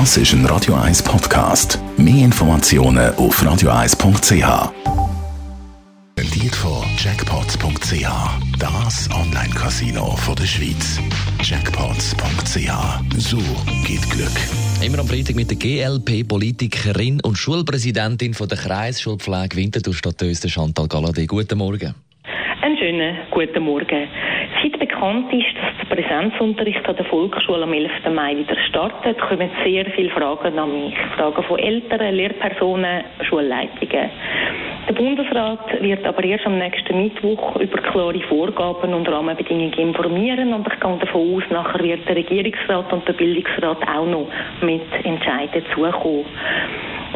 Das ist ein Radio 1 Podcast. Mehr Informationen auf radio1.ch. Präsentiert von Jackpots.ch. Das Online-Casino der Schweiz. Jackpots.ch. So geht Glück. Immer am Freitag mit der GLP-Politikerin und Schulpräsidentin von der Kreisschulpflege Winterthur Stadt Chantal Galladay. Guten Morgen. Einen schönen guten Morgen. Seit bekannt ist, dass der Präsenzunterricht an der Volksschule am 11. Mai wieder startet, kommen sehr viele Fragen an mich. Fragen von Eltern, Lehrpersonen, Schulleitungen. Der Bundesrat wird aber erst am nächsten Mittwoch über klare Vorgaben und Rahmenbedingungen informieren und ich gehe davon aus, nachher wird der Regierungsrat und der Bildungsrat auch noch mit Entscheiden zukommen.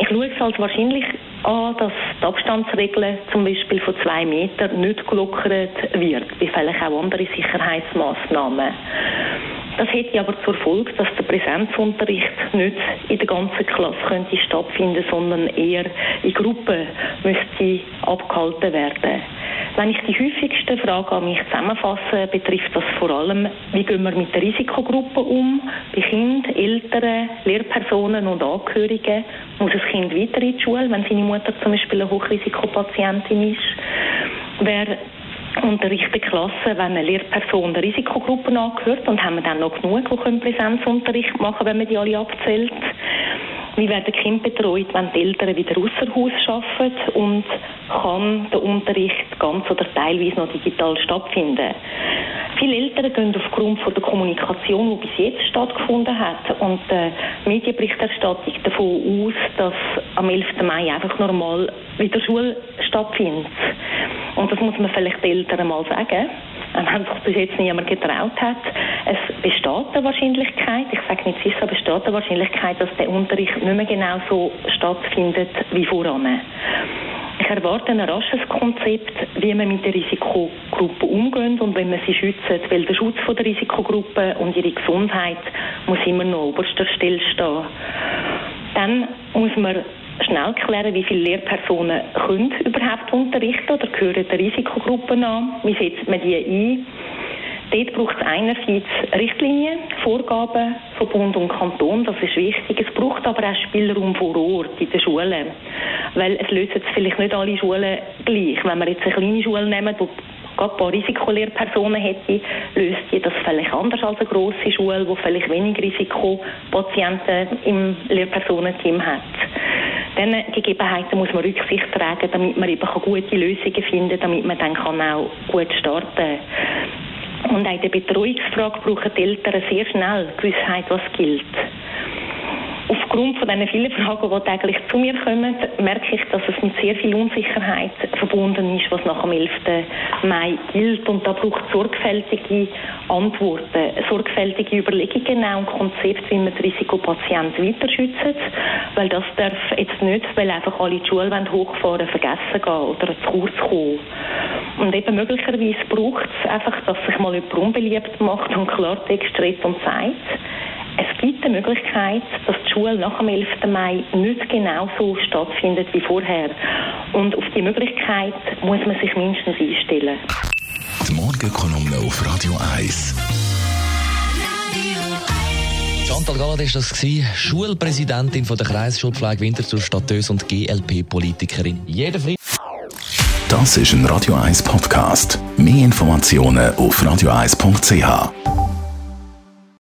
Ich schaue es als wahrscheinlich an, dass die Abstandsregeln zum Beispiel von zwei Metern nicht gelockert wird, wie vielleicht auch andere Sicherheitsmaßnahmen. Das hätte aber zur Folge, dass der Präsenzunterricht nicht in der ganzen Klasse könnte stattfinden, sondern eher in Gruppen müsste abgehalten werden. Wenn ich die häufigsten Fragen an mich zusammenfasse, betrifft das vor allem, wie gehen wir mit der Risikogruppe um, bei Kindern, Eltern, Lehrpersonen und Angehörigen. Muss das Kind weiter in die Schule, wenn seine Mutter zum Beispiel eine Hochrisikopatientin ist? Wer unterrichten Klassen, wenn eine Lehrperson der Risikogruppe angehört und haben wir dann noch genug, die Präsenzunterricht machen wenn man die alle abzählt. Wie werden Kinder betreut, wenn die Eltern wieder außer Haus arbeiten und kann der Unterricht ganz oder teilweise noch digital stattfinden? Viele Eltern gehen aufgrund von der Kommunikation, die bis jetzt stattgefunden hat, und der Medienberichterstattung davon aus, dass am 11. Mai einfach normal wieder Schule stattfindet. Und das muss man vielleicht den Eltern mal sagen wenn sich bis jetzt niemand getraut hat. Es besteht eine Wahrscheinlichkeit, ich sage nicht sicher, besteht eine Wahrscheinlichkeit, dass der Unterricht nicht mehr genau so stattfindet wie voran. Ich erwarte ein rasches Konzept, wie man mit der Risikogruppe umgeht und wenn man sie schützt, weil der Schutz der Risikogruppe und ihre Gesundheit muss immer noch oberster Stelle stehen. Dann muss man schnell klären, wie viele Lehrpersonen können überhaupt unterrichten oder gehören der Risikogruppen an. Wie setzt man die ein? Dort braucht es einerseits Richtlinien, Vorgaben von Bund und Kanton, das ist wichtig. Es braucht aber auch Spielraum vor Ort in den Schulen. Weil es lösen vielleicht nicht alle Schulen gleich. Wenn wir jetzt eine kleine Schule nehmen, wo gerade ein paar Risikolehrpersonen hätte, löst die das vielleicht anders als eine grosse Schule, wo vielleicht weniger Risikopatienten im Lehrpersonenteam hat diesen Gegebenheiten muss man Rücksicht tragen, damit man eben gute Lösungen finden kann, damit man dann kann auch gut starten kann. Und auch in der Betreuungsfrage brauchen die Eltern sehr schnell Gewissheit, was gilt. Aufgrund von diesen vielen Fragen, die täglich zu mir kommen, merke ich, dass es mit sehr viel Unsicherheit verbunden ist, was nach dem 11. Mai gilt. Und da braucht es sorgfältige Antworten, sorgfältige Überlegungen auch und Konzepte, wie man die Risikopatienten weiter schützt. Weil das darf jetzt nicht, weil einfach alle die Schule hochfahren vergessen gehen oder zu kurz kommen. Und eben möglicherweise braucht es einfach, dass sich mal jemand unbeliebt macht und Klartext redet und sagt, eine Möglichkeit, dass die Schule nach dem 11. Mai nicht genau so stattfindet wie vorher. Und auf die Möglichkeit muss man sich mindestens einstellen. Die Morgenkolumne auf Radio 1. Chantal Galladay war das, Schulpräsidentin von der Kreisschulpflege Winterthur Stadtös und GLP-Politikerin. Jeder Frieden. Das ist ein Radio 1 Podcast. Mehr Informationen auf radio1.ch.